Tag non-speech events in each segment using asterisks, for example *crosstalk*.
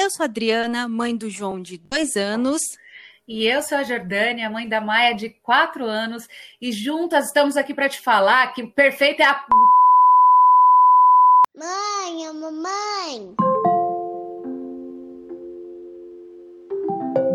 Eu sou a Adriana, mãe do João de dois anos. E eu sou a Jordânia, mãe da Maia de quatro anos. E juntas estamos aqui para te falar que perfeita é a. Mãe, a mamãe.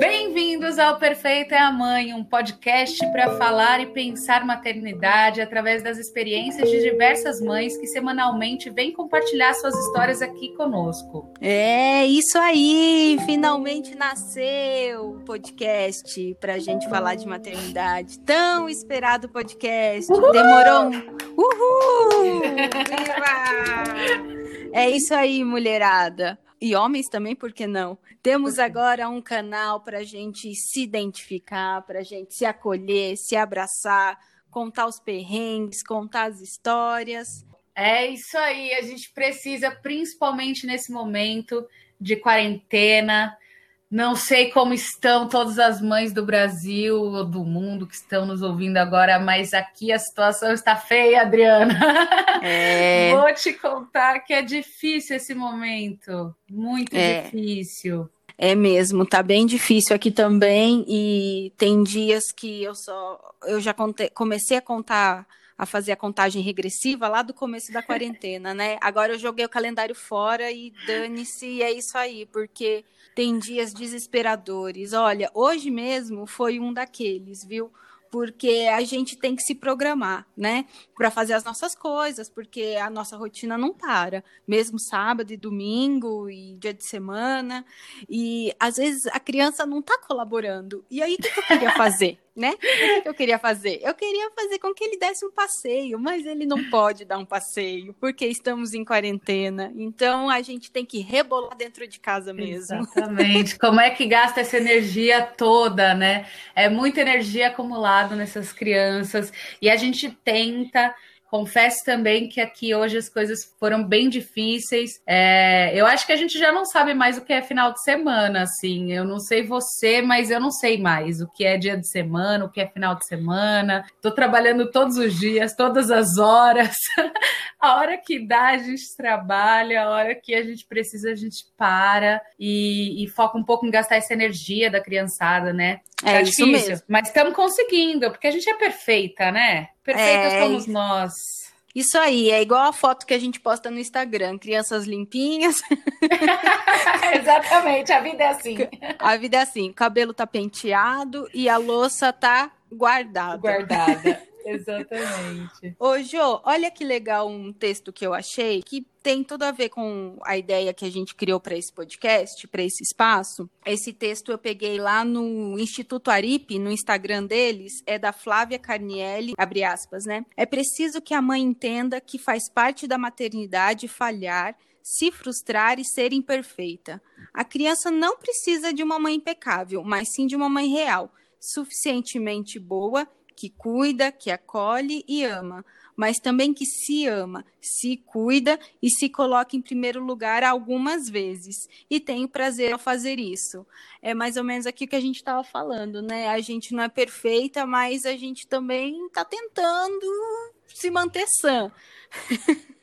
Bem-vindos ao Perfeita é a Mãe, um podcast para falar e pensar maternidade através das experiências de diversas mães que semanalmente vêm compartilhar suas histórias aqui conosco. É isso aí, finalmente nasceu o podcast para a gente falar de maternidade. Tão esperado podcast. Uhul! Demorou um. Uhul! Viva! É isso aí, mulherada e homens também, por que não? Temos agora um canal para a gente se identificar, para a gente se acolher, se abraçar, contar os perrengues, contar as histórias. É isso aí, a gente precisa, principalmente nesse momento de quarentena, não sei como estão todas as mães do Brasil ou do mundo que estão nos ouvindo agora, mas aqui a situação está feia, Adriana. É. *laughs* Vou te contar que é difícil esse momento, muito é. difícil. É mesmo, tá bem difícil aqui também e tem dias que eu só eu já contei, comecei a contar a fazer a contagem regressiva lá do começo da quarentena, né? Agora eu joguei o calendário fora e dane-se, e é isso aí, porque tem dias desesperadores. Olha, hoje mesmo foi um daqueles, viu? porque a gente tem que se programar, né, para fazer as nossas coisas, porque a nossa rotina não para, mesmo sábado e domingo e dia de semana, e às vezes a criança não está colaborando. E aí o que eu queria fazer? Né? O que eu queria fazer? Eu queria fazer com que ele desse um passeio, mas ele não pode dar um passeio, porque estamos em quarentena. Então a gente tem que rebolar dentro de casa mesmo. Exatamente. Como é que gasta essa energia toda, né? É muita energia acumulada nessas crianças e a gente tenta Confesso também que aqui hoje as coisas foram bem difíceis. É, eu acho que a gente já não sabe mais o que é final de semana, assim. Eu não sei você, mas eu não sei mais o que é dia de semana, o que é final de semana. Estou trabalhando todos os dias, todas as horas. *laughs* a hora que dá, a gente trabalha, a hora que a gente precisa, a gente para e, e foca um pouco em gastar essa energia da criançada, né? É, isso difícil, mesmo. Mas estamos conseguindo, porque a gente é perfeita, né? Perfeitas é, somos nós. Isso aí, é igual a foto que a gente posta no Instagram, crianças limpinhas. *laughs* Exatamente, a vida é assim. A vida é assim, o cabelo tá penteado e a louça tá guardada. Guardada. Exatamente. Ô, Jô, olha que legal um texto que eu achei que tem tudo a ver com a ideia que a gente criou para esse podcast, para esse espaço. Esse texto eu peguei lá no Instituto Aripe, no Instagram deles, é da Flávia Carnielli, abre aspas, né? É preciso que a mãe entenda que faz parte da maternidade falhar se frustrar e ser imperfeita. A criança não precisa de uma mãe impecável, mas sim de uma mãe real, suficientemente boa que cuida, que acolhe e ama, mas também que se ama, se cuida e se coloca em primeiro lugar algumas vezes e tem o prazer ao fazer isso. É mais ou menos aqui que a gente estava falando, né? A gente não é perfeita, mas a gente também está tentando se manter sã.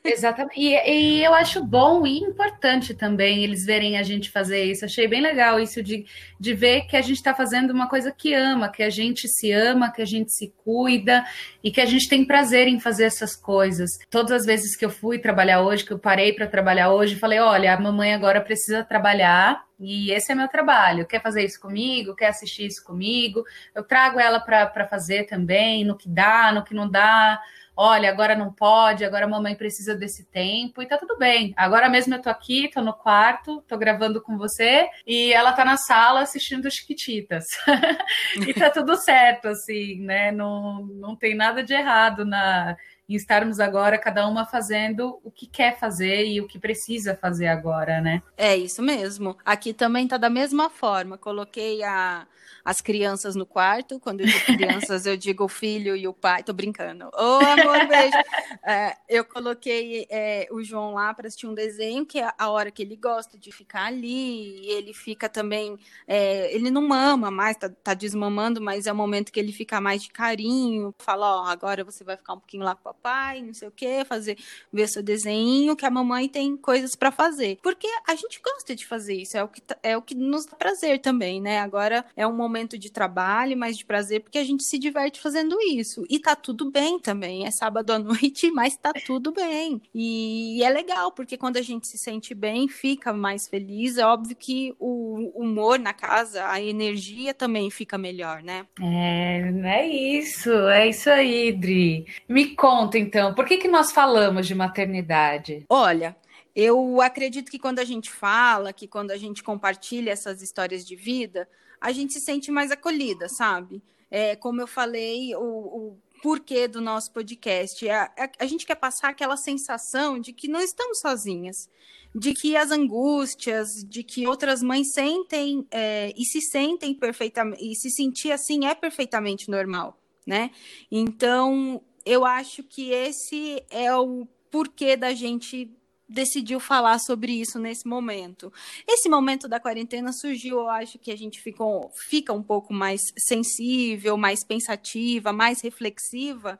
Exatamente. E, e, eu acho bom e importante também eles verem a gente fazer isso. Achei bem legal isso de, de ver que a gente está fazendo uma coisa que ama, que a gente se ama, que a gente se cuida e que a gente tem prazer em fazer essas coisas. Todas as vezes que eu fui trabalhar hoje, que eu parei para trabalhar hoje, falei: olha, a mamãe agora precisa trabalhar. E esse é meu trabalho. Quer fazer isso comigo? Quer assistir isso comigo? Eu trago ela para fazer também, no que dá, no que não dá olha, agora não pode, agora a mamãe precisa desse tempo e tá tudo bem. Agora mesmo eu tô aqui, tô no quarto, tô gravando com você e ela tá na sala assistindo Chiquititas. *laughs* e tá tudo certo, assim, né? Não, não tem nada de errado na em estarmos agora cada uma fazendo o que quer fazer e o que precisa fazer agora, né? É isso mesmo. Aqui também tá da mesma forma. Coloquei a as crianças no quarto. Quando eu digo crianças, eu digo o filho e o pai. Tô brincando. Ô, oh, amor, beijo. *laughs* É, eu coloquei é, o João lá para assistir um desenho, que é a hora que ele gosta de ficar ali. ele fica também. É, ele não mama mais, tá, tá, desmamando, mas é o momento que ele fica mais de carinho. Fala, ó, oh, agora você vai ficar um pouquinho lá com pai, não sei o quê, fazer ver seu desenho, que a mamãe tem coisas para fazer. Porque a gente gosta de fazer isso, é o que é o que nos dá prazer também, né? Agora é um momento de trabalho, mas de prazer porque a gente se diverte fazendo isso. E tá tudo bem também. É sábado à *laughs* noite, mas tá tudo bem. E é legal, porque quando a gente se sente bem, fica mais feliz. É óbvio que o humor na casa, a energia também fica melhor, né? É, é isso, é isso aí, Dri. Me conta então, por que, que nós falamos de maternidade? Olha, eu acredito que quando a gente fala, que quando a gente compartilha essas histórias de vida, a gente se sente mais acolhida, sabe? É, como eu falei, o, o porquê do nosso podcast. A, a, a, gente quer passar aquela sensação de que não estamos sozinhas, de que as angústias, de que outras mães sentem é, e se sentem perfeitamente, e se sentir assim é perfeitamente normal, né? Então, eu acho que esse é o porquê da gente decidiu falar sobre isso nesse momento. Esse momento da quarentena surgiu, eu acho que a gente ficou, fica um pouco mais sensível, mais pensativa, mais reflexiva,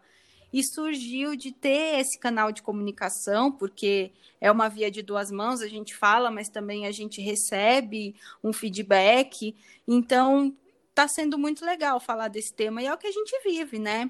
e surgiu de ter esse canal de comunicação, porque é uma via de duas mãos, a gente fala, mas também a gente recebe um feedback. Então, está sendo muito legal falar desse tema, e é o que a gente vive, né?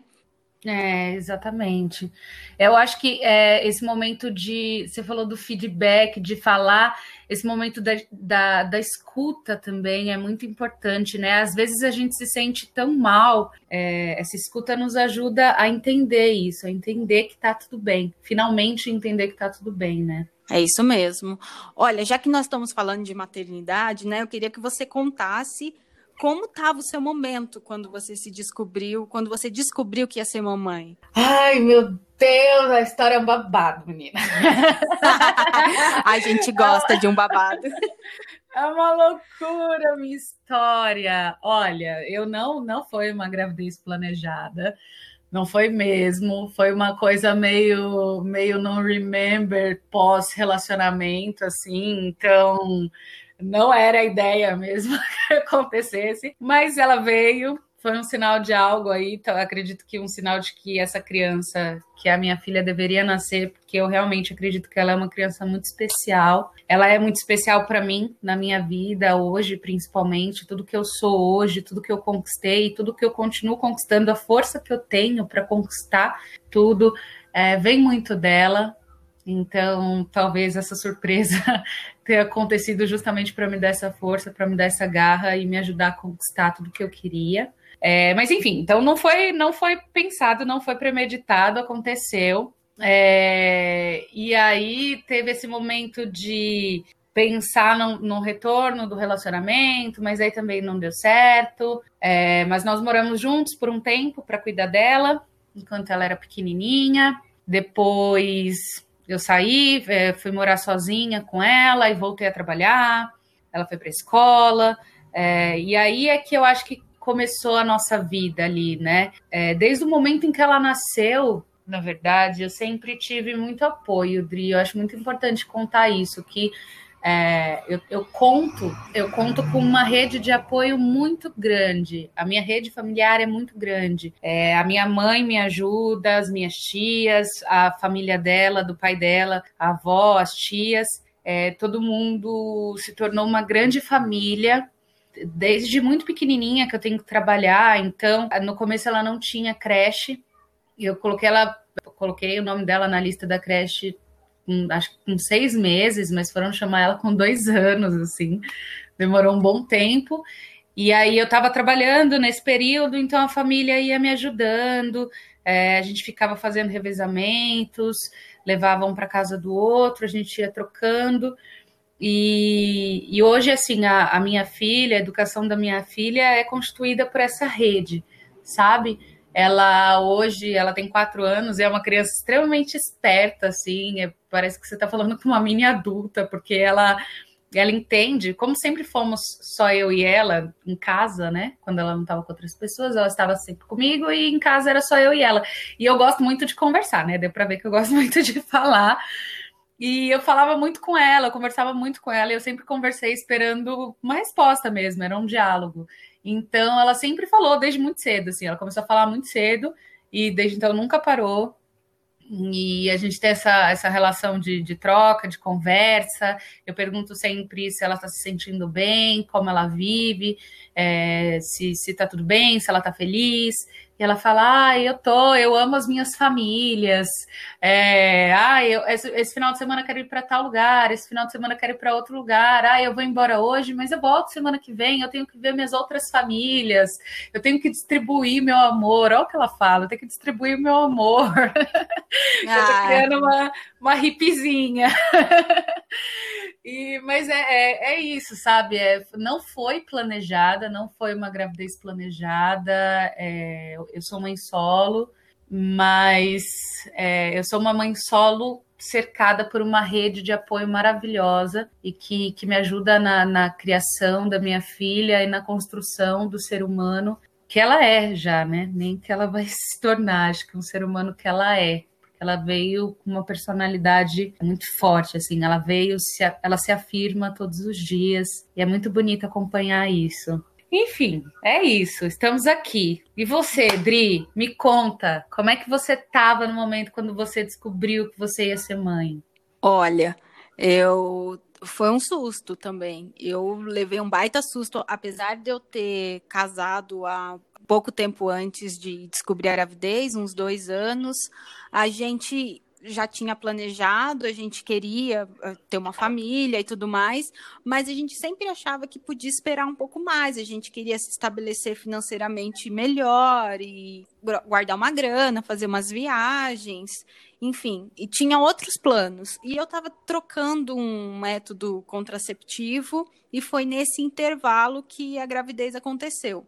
É, exatamente. Eu acho que é, esse momento de. Você falou do feedback, de falar, esse momento da, da, da, escuta também é muito importante, né? Às vezes a gente se sente tão mal, é, essa escuta nos ajuda a entender isso, a entender que tá tudo bem. Finalmente entender que tá tudo bem, né? É isso mesmo. Olha, já que nós estamos falando de maternidade, né? Eu queria que você contasse como estava o seu momento quando você se descobriu, quando você descobriu que ia ser mamãe? Ai, meu Deus, a história é um babado, menina. *laughs* a gente gosta de um babado. É uma loucura a minha história. Olha, eu não não foi uma gravidez planejada. Não foi mesmo, foi uma coisa meio meio não remember pós relacionamento assim, então não era a ideia mesmo *laughs* que acontecesse, mas ela veio, foi um sinal de algo aí, então acredito que um sinal de que essa criança, que a minha filha deveria nascer, porque eu realmente acredito que ela é uma criança muito especial. Ela é muito especial para mim, na minha vida, hoje principalmente, tudo que eu sou hoje, tudo que eu conquistei, tudo que eu continuo conquistando, a força que eu tenho para conquistar tudo, é, vem muito dela. Então, talvez essa surpresa *laughs* ter acontecido justamente para me dar essa força, para me dar essa garra e me ajudar a conquistar tudo que eu queria. É, mas enfim, então não foi, não foi pensado, não foi premeditado, aconteceu. É, e aí teve esse momento de pensar no, no, retorno do relacionamento, mas aí também não deu certo. É, mas nós moramos juntos por um tempo para cuidar dela, enquanto ela era pequenininha. Depois eu saí, é, fui morar sozinha com ela e voltei a trabalhar. Ela foi para a escola. É, e aí é que eu acho que começou a nossa vida ali, né? É, desde o momento em que ela nasceu, na verdade, eu sempre tive muito apoio, Dri. Eu acho muito importante contar isso, que é, eu, eu, conto, eu conto com uma rede de apoio muito grande. A minha rede familiar é muito grande. É, a minha mãe me ajuda, as minhas tias, a família dela, do pai dela, a avó, as tias. É, todo mundo se tornou uma grande família desde muito pequenininha que eu tenho que trabalhar. Então, no começo ela não tinha creche. Eu coloquei ela, coloquei o nome dela na lista da creche com, acho que com seis meses, mas foram chamar ela com dois anos, assim. Demorou um bom tempo. E aí eu estava trabalhando nesse período, então a família ia me ajudando. É, a gente ficava fazendo revezamentos, levavam para casa do outro, a gente ia trocando. E, e hoje, assim, a, a minha filha, a educação da minha filha é constituída por essa rede, sabe? Ela hoje, ela tem quatro anos, é uma criança extremamente esperta, assim, é, parece que você está falando com uma mini adulta, porque ela ela entende, como sempre fomos só eu e ela em casa, né? Quando ela não estava com outras pessoas, ela estava sempre comigo e em casa era só eu e ela. E eu gosto muito de conversar, né? Deu para ver que eu gosto *laughs* muito de falar. E eu falava muito com ela, eu conversava muito com ela, e eu sempre conversei esperando uma resposta mesmo, era um diálogo. Então, ela sempre falou desde muito cedo, assim, ela começou a falar muito cedo e desde então nunca parou. e a gente tem essa, essa relação de, de troca, de conversa. Eu pergunto sempre se ela está se sentindo bem, como ela vive, é, se está tudo bem, se ela está feliz. E ela fala: Ah, eu tô, eu amo as minhas famílias. É, ah, eu, esse, esse, final de semana eu quero ir para tal lugar, esse final de semana eu quero ir para outro lugar. Ah, eu vou embora hoje, mas eu volto semana que vem. Eu tenho que ver minhas outras famílias. Eu tenho que distribuir meu amor. Olha o que ela fala: eu tenho que distribuir meu amor. Ah. *laughs* eu tô criando uma, uma hippiezinha. *laughs* E, mas é, é, é, isso, sabe? É, não foi planejada, não foi uma gravidez planejada. É, eu sou mãe solo, mas é, eu sou uma mãe solo cercada por uma rede de apoio maravilhosa e que, que me ajuda na, na criação da minha filha e na construção do ser humano que ela é já, né? Nem que ela vai *laughs* se tornar, acho que um ser humano que ela é ela veio com uma personalidade muito forte, assim, ela veio, se, ela se afirma todos os dias, e é muito bonito acompanhar isso. Enfim, é isso, estamos aqui. E você, Dri, me conta, como é que você estava no momento quando você descobriu que você ia ser mãe? Olha, eu foi um susto também. Eu levei um baita susto, apesar de eu ter casado há pouco tempo antes de descobrir a gravidez, uns dois anos, a gente já tinha planejado, a gente queria eh, ter uma família e tudo mais, mas a gente sempre achava que podia esperar um pouco mais, a gente queria se estabelecer financeiramente melhor e guardar uma grana, fazer umas viagens, enfim, e tinha outros planos. E eu estava trocando um método contraceptivo e foi nesse intervalo que a gravidez aconteceu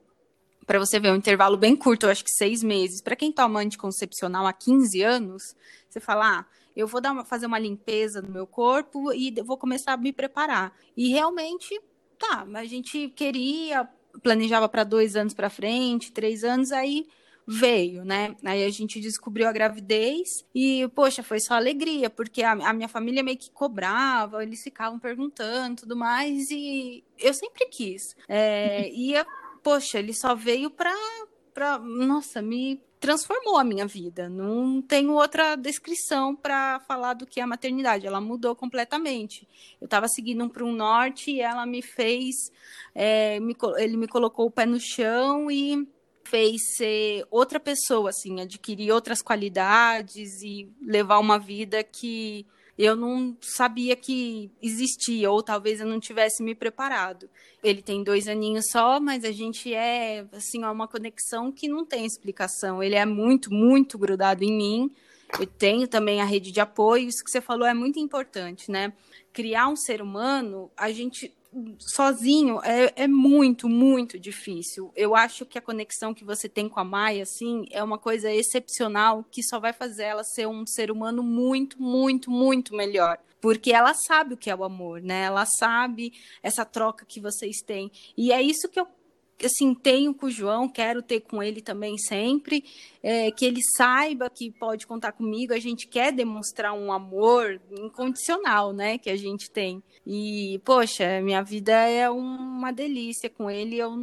para você ver, um intervalo bem curto, eu acho que seis meses. Para quem toma anticoncepcional há 15 anos, você fala, ah, eu vou dar uma, fazer uma limpeza no meu corpo e vou começar a me preparar. E realmente, tá, a gente queria, planejava para dois anos para frente, três anos, aí veio, né? Aí a gente descobriu a gravidez e, poxa, foi só alegria, porque a, a, minha família meio que cobrava, eles ficavam perguntando tudo mais, e eu sempre quis. É, ia poxa, ele só veio para para nossa, me transformou a minha vida. Não tenho outra descrição para falar do que é a maternidade. Ela mudou completamente. Eu estava seguindo para um norte e ela me fez, é, me, ele me colocou o pé no chão e fez ser outra pessoa, assim, adquirir outras qualidades e levar uma vida que eu não sabia que existia, ou talvez eu não tivesse me preparado. Ele tem dois aninhos só, mas a gente é, assim, uma conexão que não tem explicação. Ele é muito, muito grudado em mim. Eu tenho também a rede de apoio, isso que você falou é muito importante, né? Criar um ser humano, a gente sozinho é, é, muito, muito difícil. Eu acho que a conexão que você tem com a Maia, assim, é uma coisa excepcional que só vai fazer ela ser um ser humano muito, muito, muito melhor. Porque ela sabe o que é o amor, né? Ela sabe essa troca que vocês têm. E é isso que eu assim, tenho com o João, quero ter com ele também sempre, é, que ele saiba que pode contar comigo, a gente quer demonstrar um amor incondicional, né, que a gente tem. E, poxa, minha vida é uma delícia com ele, eu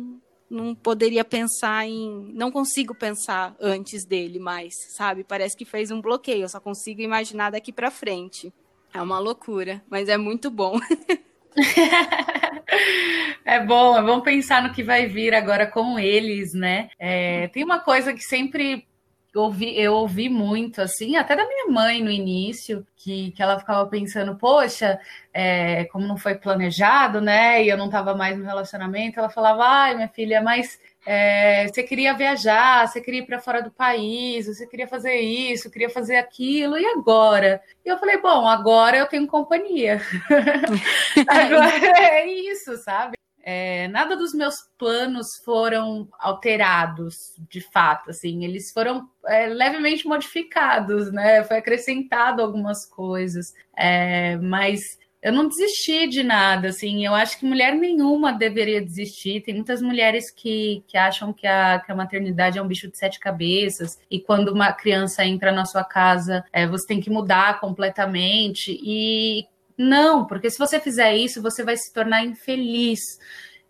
não poderia pensar em. Não consigo pensar antes dele mais, sabe? Parece que fez um bloqueio, eu só consigo imaginar daqui para frente. É uma loucura, mas é muito bom. *laughs* *laughs* é bom, é bom pensar no que vai vir agora com eles, né? É, tem uma coisa que sempre ouvi, eu ouvi muito, assim, até da minha mãe no início, que, que ela ficava pensando, poxa, é, como não foi planejado, né? E eu não estava mais no relacionamento, ela falava, ai, minha filha, mas é, você queria viajar, você queria ir para fora do país, você queria fazer isso, queria fazer aquilo, e agora? E eu falei, bom, agora eu tenho companhia. *laughs* *laughs* agora é isso, sabe? É, nada dos meus planos foram alterados, de fato, assim, eles foram é, levemente modificados, né? Foi acrescentado algumas coisas, é, mas eu não desisti de nada, assim, eu acho que mulher nenhuma deveria desistir. Tem muitas mulheres que, que acham que a, que a maternidade é um bicho de sete cabeças, e quando uma criança entra na sua casa, é, você tem que mudar completamente. E não, porque se você fizer isso, você vai se tornar infeliz.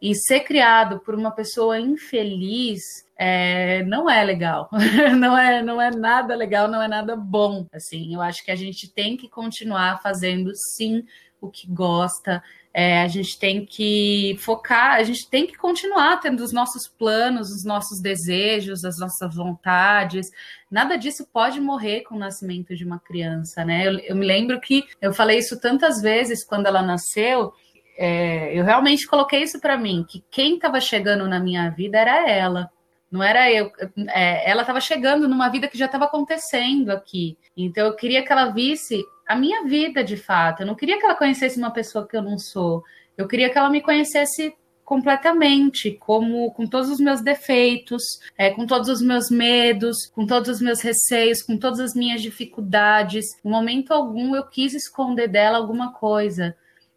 E ser criado por uma pessoa infeliz é, não é legal, *laughs* não é, não é nada legal, não é nada bom. Assim, eu acho que a gente tem que continuar fazendo sim o que gosta. É, a gente tem que focar, a gente tem que continuar tendo os nossos planos, os nossos desejos, as nossas vontades. Nada disso pode morrer com o nascimento de uma criança, né? Eu, eu me lembro que eu falei isso tantas vezes quando ela nasceu. É, eu realmente coloquei isso para mim, que quem estava chegando na minha vida era ela. Não era eu. É, ela estava chegando numa vida que já estava acontecendo aqui. Então eu queria que ela visse a minha vida de fato. Eu não queria que ela conhecesse uma pessoa que eu não sou. Eu queria que ela me conhecesse completamente, como com todos os meus defeitos, é, com todos os meus medos, com todos os meus receios, com todas as minhas dificuldades. Em momento algum eu quis esconder dela alguma coisa.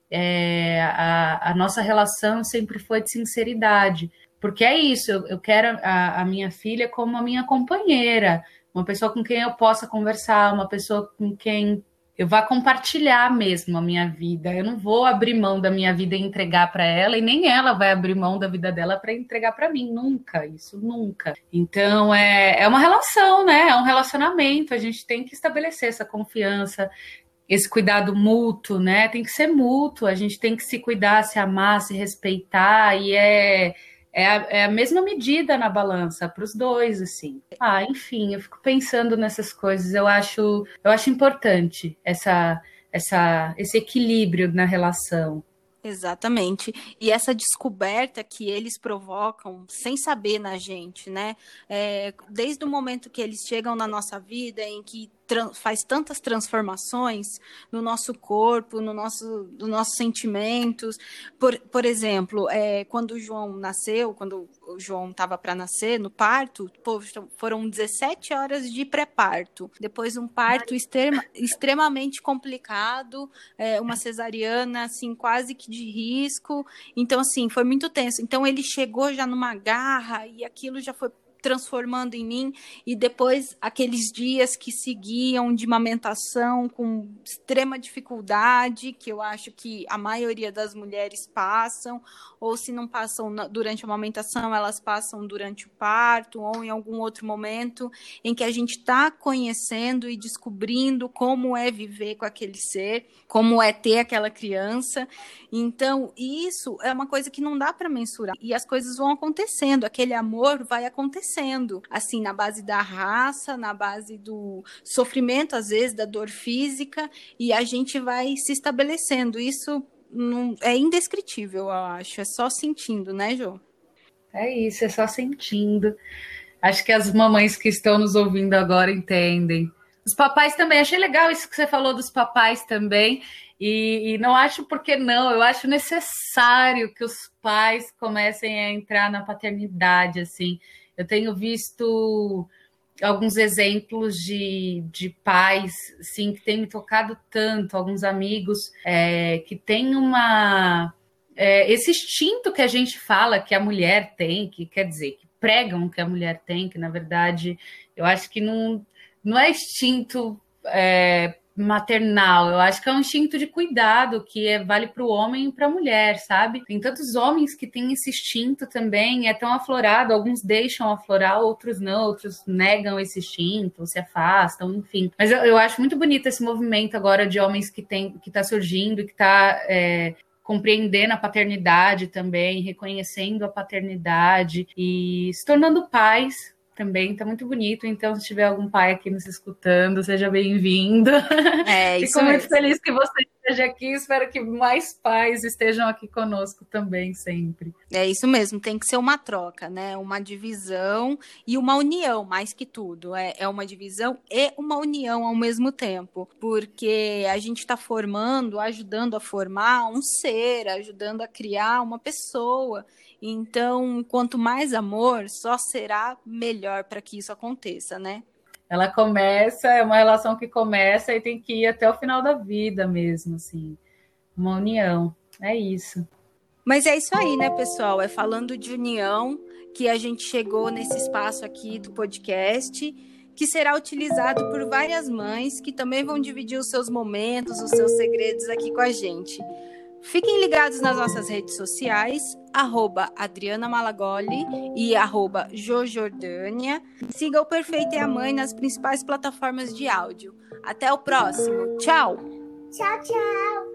É, a, a nossa relação sempre foi de sinceridade. Porque é isso, eu, eu quero a, a minha filha como a minha companheira, uma pessoa com quem eu possa conversar, uma pessoa com quem eu vá compartilhar mesmo a minha vida. Eu não vou abrir mão da minha vida e entregar para ela, e nem ela vai abrir mão da vida dela para entregar para mim. Nunca, isso nunca. Então é, é uma relação, né? É um relacionamento. A gente tem que estabelecer essa confiança, esse cuidado mútuo, né? Tem que ser mútuo. A gente tem que se cuidar, se amar, se respeitar, e é é a, é a mesma medida na balança para os dois, assim. Ah, enfim, eu fico pensando nessas coisas. Eu acho, eu acho importante essa, essa, esse equilíbrio na relação. Exatamente. E essa descoberta que eles provocam sem saber na gente, né? É, desde o momento que eles chegam na nossa vida, em que faz tantas transformações no nosso corpo, no nosso, nos nossos sentimentos. Por, por exemplo, é, quando o João nasceu, quando o João estava para nascer, no parto, pô, foram 17 horas de pré-parto. Depois um parto extrema, extremamente complicado, é, uma cesariana, assim, quase que de risco. Então, assim, foi muito tenso. Então, ele chegou já numa garra e aquilo já foi transformando em mim, e depois aqueles dias que seguiam de amamentação com extrema dificuldade, que eu acho que a maioria das mulheres passam, ou se não passam durante a amamentação, elas passam durante o parto, ou em algum outro momento em que a gente está conhecendo e descobrindo como é viver com aquele ser, como é ter aquela criança. Então, isso é uma coisa que não dá para mensurar. E as coisas vão acontecendo, aquele amor vai acontecendo acontecendo, assim, na base da raça, na base do sofrimento, às vezes, da dor física, e a gente vai se estabelecendo. Isso não, é indescritível, eu acho, é só sentindo, né, Jô? É isso, é só sentindo. Acho que as mamães que estão nos ouvindo agora entendem. Os papais também, achei legal isso que você falou dos papais também. E, e, não acho porque não, eu acho necessário que os pais comecem a entrar na paternidade, assim. Eu tenho visto alguns exemplos de, de pais, sim, que têm me tocado tanto, alguns amigos é, que têm uma. É, esse instinto que a gente fala que a mulher tem, que quer dizer, que pregam que a mulher tem, que na verdade eu acho que não, não é instinto é, maternal. Eu acho que é um instinto de cuidado que é, vale para o homem e para a mulher, sabe? Tem tantos homens que têm esse instinto também, é tão aflorado. Alguns deixam aflorar, outros não, outros negam esse instinto, se afastam, enfim. Mas eu, eu acho muito bonito esse movimento agora de homens que tem, que está surgindo que está é, compreendendo a paternidade também, reconhecendo a paternidade e se tornando pais, também tá muito bonito. Então, se tiver algum pai aqui nos escutando, seja bem-vindo. É, *laughs* isso Fico muito feliz que você esteja aqui. Espero que mais pais estejam aqui conosco também, sempre. É isso mesmo, tem que ser uma troca, né? Uma divisão e uma união, mais que tudo. É, é uma divisão e uma união ao mesmo tempo, porque a gente está formando, ajudando a formar um ser, ajudando a criar uma pessoa. Então, quanto mais amor, só será melhor para que isso aconteça, né? Ela começa, é uma relação que começa e tem que ir até o final da vida mesmo, assim. Uma união. É isso. Mas é isso aí, né, pessoal? É falando de união que a gente chegou nesse espaço aqui do podcast, que será utilizado por várias mães que também vão dividir os seus momentos, os seus segredos aqui com a gente. Fiquem ligados nas nossas redes sociais, arroba Adriana Malagoli e arroba Jojordânia. Siga o Perfeito e a Mãe nas principais plataformas de áudio. Até o próximo. Tchau! Tchau, tchau!